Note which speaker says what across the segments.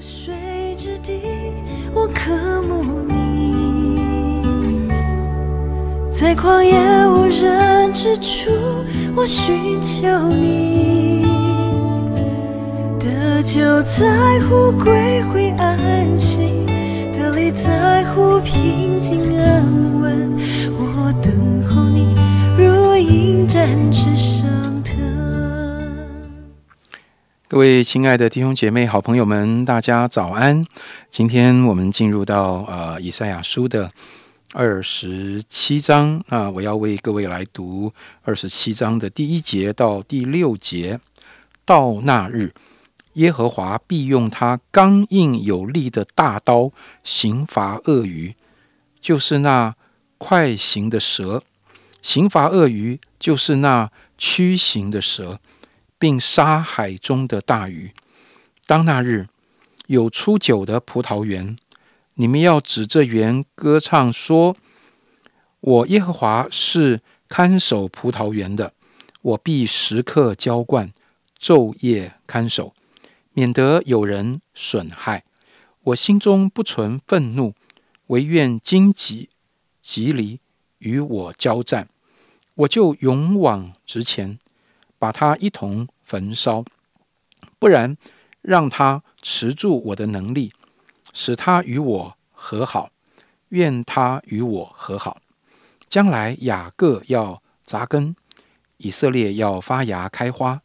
Speaker 1: 水之地，我渴慕你；在旷野无人之处，我寻求你。得救在乎归回安息，得力在乎平静安稳。我等候你，如鹰展翅
Speaker 2: 各位亲爱的弟兄姐妹、好朋友们，大家早安！今天我们进入到呃以赛亚书的二十七章啊，我要为各位来读二十七章的第一节到第六节。到那日，耶和华必用他刚硬有力的大刀刑罚鳄鱼，就是那快行的蛇；刑罚鳄鱼，就是那屈行的蛇。并杀海中的大鱼。当那日有出酒的葡萄园，你们要指着园歌唱说：“我耶和华是看守葡萄园的，我必时刻浇灌，昼夜看守，免得有人损害。我心中不存愤怒，唯愿荆棘棘藜与我交战，我就勇往直前。”把它一同焚烧，不然让他持住我的能力，使他与我和好。愿他与我和好。将来雅各要扎根，以色列要发芽开花，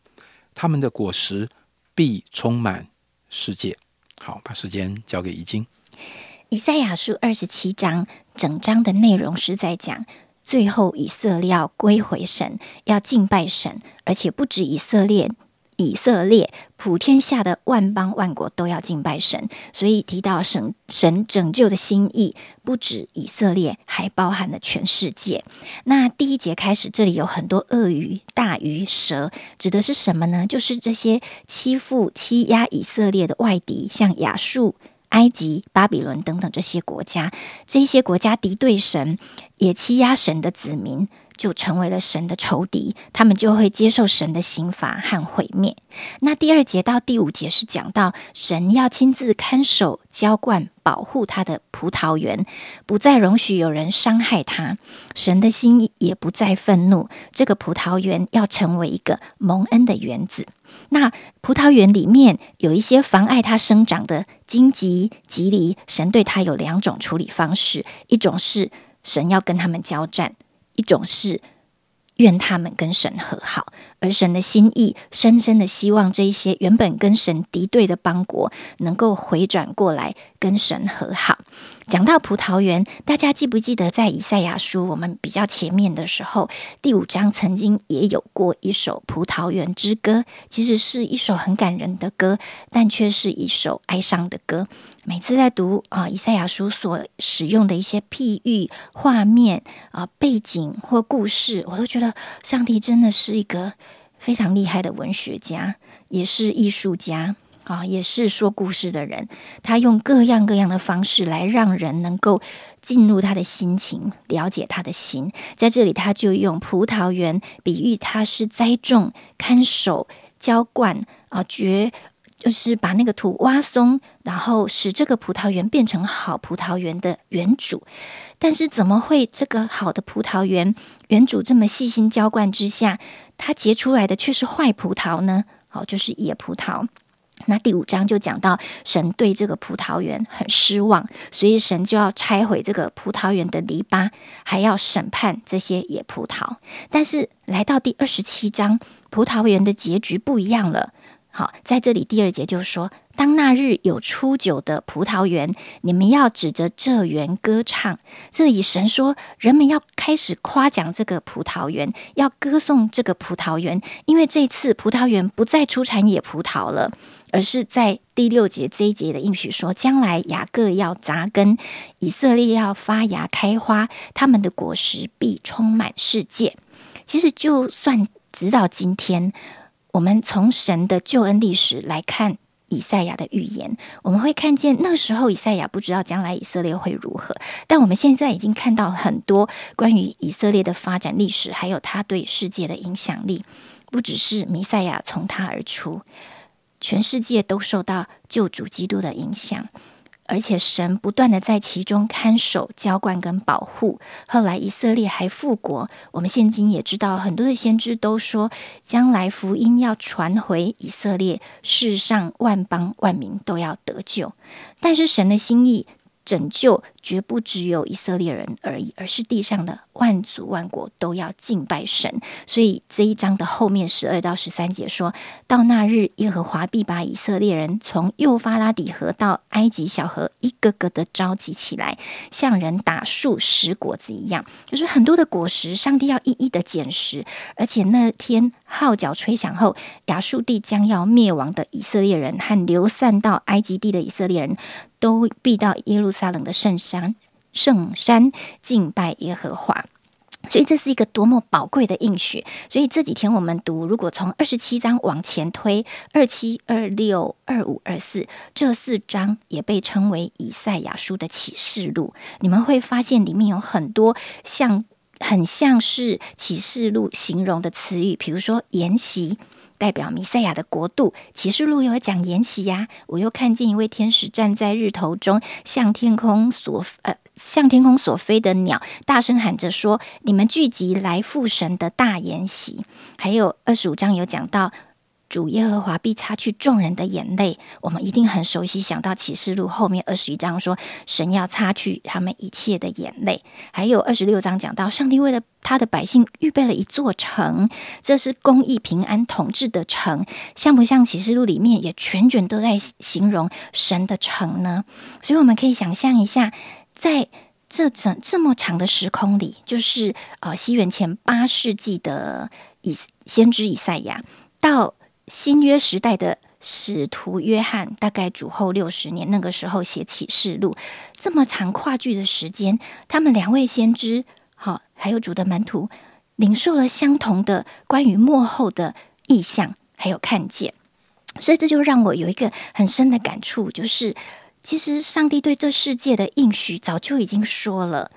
Speaker 2: 他们的果实必充满世界。好，把时间交给已经。
Speaker 3: 以赛亚书二十七章，整章的内容是在讲。最后，以色列要归回神，要敬拜神，而且不止以色列，以色列普天下的万邦万国都要敬拜神。所以提到神神拯救的心意，不止以色列，还包含了全世界。那第一节开始，这里有很多鳄鱼、大鱼、蛇，指的是什么呢？就是这些欺负、欺压以色列的外敌，像亚述。埃及、巴比伦等等这些国家，这些国家敌对神，也欺压神的子民，就成为了神的仇敌，他们就会接受神的刑罚和毁灭。那第二节到第五节是讲到神要亲自看守、浇灌、保护他的葡萄园，不再容许有人伤害他，神的心也不再愤怒，这个葡萄园要成为一个蒙恩的园子。那葡萄园里面有一些妨碍它生长的荆棘、棘藜，神对它有两种处理方式：一种是神要跟他们交战，一种是愿他们跟神和好。而神的心意，深深的希望这一些原本跟神敌对的邦国，能够回转过来跟神和好。讲到葡萄园，大家记不记得在以赛亚书我们比较前面的时候，第五章曾经也有过一首葡萄园之歌，其实是一首很感人的歌，但却是一首哀伤的歌。每次在读啊以赛亚书所使用的一些譬喻、画面啊背景或故事，我都觉得上帝真的是一个非常厉害的文学家，也是艺术家。啊，也是说故事的人，他用各样各样的方式来让人能够进入他的心情，了解他的心。在这里，他就用葡萄园比喻他是栽种、看守、浇灌啊，绝就是把那个土挖松，然后使这个葡萄园变成好葡萄园的园主。但是，怎么会这个好的葡萄园园主这么细心浇灌之下，他结出来的却是坏葡萄呢？哦，就是野葡萄。那第五章就讲到神对这个葡萄园很失望，所以神就要拆毁这个葡萄园的篱笆，还要审判这些野葡萄。但是来到第二十七章，葡萄园的结局不一样了。好，在这里第二节就说。当那日有初九的葡萄园，你们要指着这园歌唱。这里神说，人们要开始夸奖这个葡萄园，要歌颂这个葡萄园，因为这次葡萄园不再出产野葡萄了，而是在第六节这一节的应许说，将来雅各要扎根，以色列要发芽开花，他们的果实必充满世界。其实，就算直到今天，我们从神的救恩历史来看。以赛亚的预言，我们会看见那时候以赛亚不知道将来以色列会如何，但我们现在已经看到很多关于以色列的发展历史，还有他对世界的影响力。不只是弥赛亚从他而出，全世界都受到救主基督的影响。而且神不断的在其中看守、浇灌跟保护。后来以色列还复国，我们现今也知道，很多的先知都说，将来福音要传回以色列，世上万邦万民都要得救。但是神的心意。拯救绝不只有以色列人而已，而是地上的万族万国都要敬拜神。所以这一章的后面十二到十三节说到那日，耶和华必把以色列人从幼发拉底河到埃及小河一个个的召集起来，像人打树拾果子一样，就是很多的果实，上帝要一一的捡拾。而且那天号角吹响后，亚述地将要灭亡的以色列人和流散到埃及地的以色列人。都必到耶路撒冷的圣山，圣山敬拜耶和华，所以这是一个多么宝贵的应许。所以这几天我们读，如果从二十七章往前推，二七、二六、二五、二四这四章也被称为以赛亚书的启示录。你们会发现里面有很多像很像是启示录形容的词语，比如说筵席。代表弥赛亚的国度，启示录有讲筵席呀。我又看见一位天使站在日头中，向天空所呃向天空所飞的鸟，大声喊着说：“你们聚集来赴神的大筵席。”还有二十五章有讲到。主耶和华必擦去众人的眼泪，我们一定很熟悉。想到启示录后面二十一章说，神要擦去他们一切的眼泪。还有二十六章讲到，上帝为了他的百姓预备了一座城，这是公义平安统治的城。像不像启示录里面也全卷都在形容神的城呢？所以我们可以想象一下，在这整这么长的时空里，就是呃西元前八世纪的以先知以赛亚到。新约时代的使徒约翰，大概主后六十年，那个时候写启示录，这么长跨距的时间，他们两位先知，好，还有主的门徒，领受了相同的关于幕后的意象，还有看见，所以这就让我有一个很深的感触，就是其实上帝对这世界的应许早就已经说了。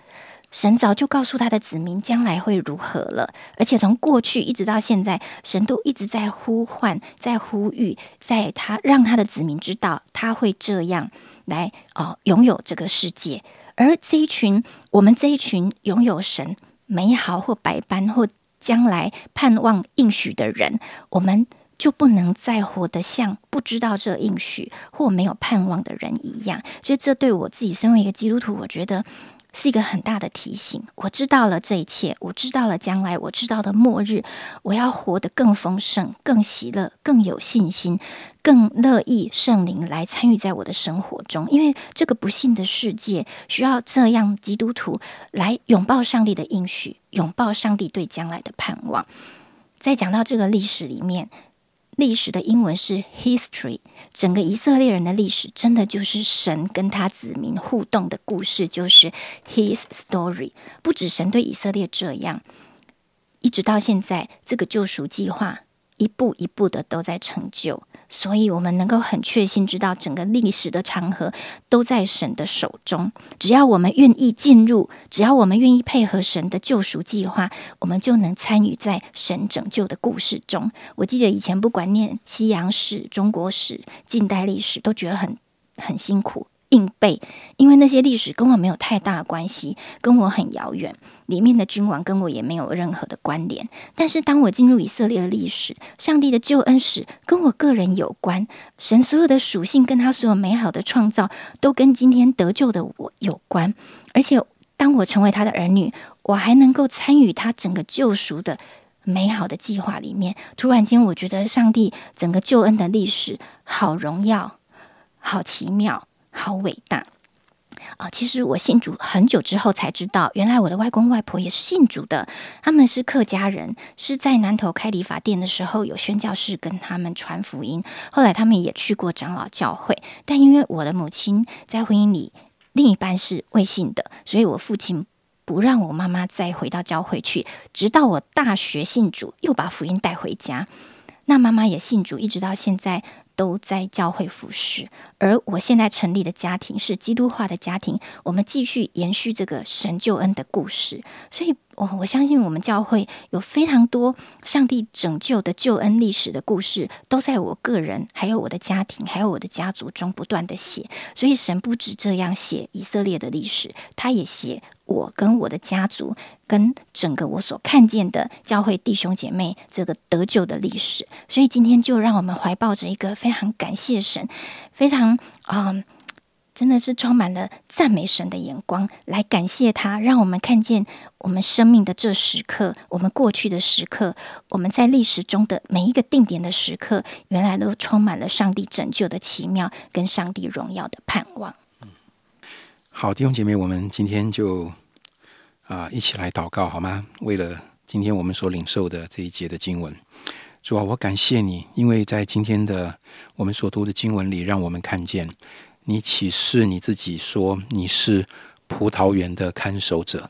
Speaker 3: 神早就告诉他的子民将来会如何了，而且从过去一直到现在，神都一直在呼唤、在呼吁，在他让他的子民知道他会这样来哦拥有这个世界。而这一群我们这一群拥有神美好或百般或将来盼望应许的人，我们就不能再活得像不知道这应许或没有盼望的人一样。所以，这对我自己身为一个基督徒，我觉得。是一个很大的提醒。我知道了这一切，我知道了将来，我知道的末日，我要活得更丰盛、更喜乐、更有信心、更乐意圣灵来参与在我的生活中。因为这个不幸的世界需要这样基督徒来拥抱上帝的应许，拥抱上帝对将来的盼望。在讲到这个历史里面。历史的英文是 history，整个以色列人的历史真的就是神跟他子民互动的故事，就是 his story。不止神对以色列这样，一直到现在，这个救赎计划一步一步的都在成就。所以，我们能够很确信知道，整个历史的长河都在神的手中。只要我们愿意进入，只要我们愿意配合神的救赎计划，我们就能参与在神拯救的故事中。我记得以前不管念西洋史、中国史、近代历史，都觉得很很辛苦。硬背，因为那些历史跟我没有太大关系，跟我很遥远。里面的君王跟我也没有任何的关联。但是当我进入以色列的历史，上帝的救恩史跟我个人有关。神所有的属性跟他所有美好的创造，都跟今天得救的我有关。而且当我成为他的儿女，我还能够参与他整个救赎的美好的计划里面。突然间，我觉得上帝整个救恩的历史好荣耀，好奇妙。好伟大啊！其实我信主很久之后才知道，原来我的外公外婆也是信主的。他们是客家人，是在南头开理发店的时候有宣教士跟他们传福音。后来他们也去过长老教会，但因为我的母亲在婚姻里另一半是未信的，所以我父亲不让我妈妈再回到教会去。直到我大学信主，又把福音带回家。那妈妈也信主，一直到现在。都在教会服侍，而我现在成立的家庭是基督化的家庭，我们继续延续这个神救恩的故事。所以，我，我相信我们教会有非常多上帝拯救的救恩历史的故事，都在我个人、还有我的家庭、还有我的家族中不断的写。所以神不止这样写以色列的历史，他也写我跟我的家族，跟整个我所看见的教会弟兄姐妹这个得救的历史。所以今天就让我们怀抱着一个非常感谢神，非常啊。真的是充满了赞美神的眼光，来感谢他，让我们看见我们生命的这时刻，我们过去的时刻，我们在历史中的每一个定点的时刻，原来都充满了上帝拯救的奇妙，跟上帝荣耀的盼望。
Speaker 2: 好，弟兄姐妹，我们今天就啊一起来祷告好吗？为了今天我们所领受的这一节的经文，主啊，我感谢你，因为在今天的我们所读的经文里，让我们看见。你启示你自己说你是葡萄园的看守者，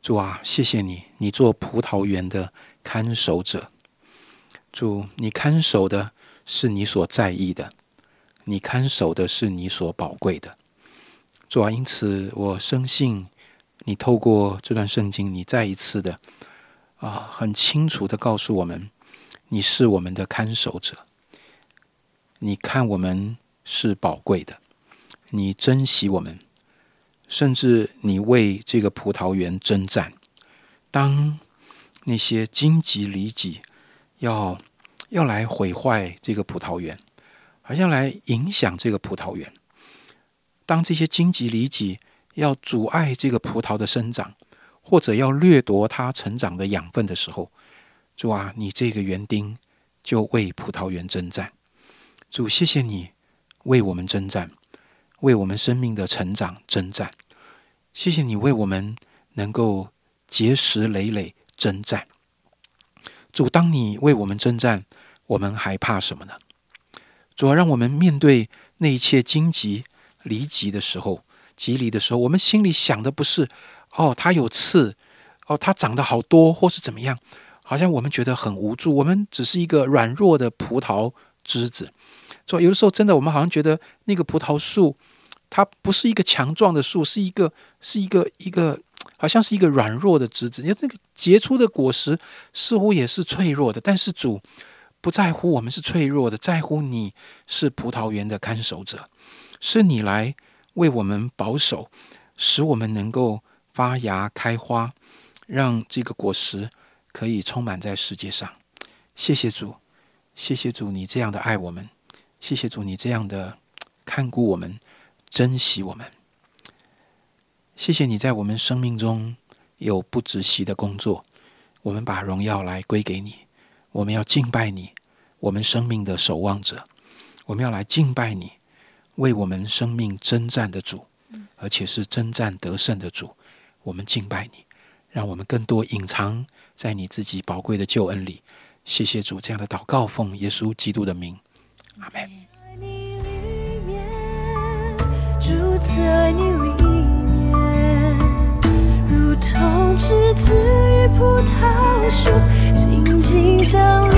Speaker 2: 主啊，谢谢你，你做葡萄园的看守者，主，你看守的是你所在意的，你看守的是你所宝贵的，主啊，因此我深信你透过这段圣经，你再一次的啊，很清楚的告诉我们，你是我们的看守者，你看我们。是宝贵的，你珍惜我们，甚至你为这个葡萄园征战。当那些荆棘离己要要来毁坏这个葡萄园，好像来影响这个葡萄园。当这些荆棘离棘要阻碍这个葡萄的生长，或者要掠夺它成长的养分的时候，主啊，你这个园丁就为葡萄园征战。主，谢谢你。为我们征战，为我们生命的成长征战。谢谢你为我们能够结实累累征战。主，当你为我们征战，我们还怕什么呢？主，要让我们面对那一切荆棘离棘的时候，极离的时候，我们心里想的不是哦，它有刺，哦，它长得好多，或是怎么样？好像我们觉得很无助，我们只是一个软弱的葡萄枝子。说有的时候真的，我们好像觉得那个葡萄树，它不是一个强壮的树，是一个是一个一个，好像是一个软弱的枝子。你那个结出的果实似乎也是脆弱的。但是主不在乎我们是脆弱的，在乎你是葡萄园的看守者，是你来为我们保守，使我们能够发芽开花，让这个果实可以充满在世界上。谢谢主，谢谢主，你这样的爱我们。谢谢主，你这样的看顾我们，珍惜我们。谢谢你在我们生命中有不止息的工作，我们把荣耀来归给你。我们要敬拜你，我们生命的守望者。我们要来敬拜你，为我们生命征战的主，而且是征战得胜的主。我们敬拜你，让我们更多隐藏在你自己宝贵的救恩里。谢谢主，这样的祷告奉耶稣基督的名。阿门。住在你里面，如同栀子与葡萄树紧紧相连。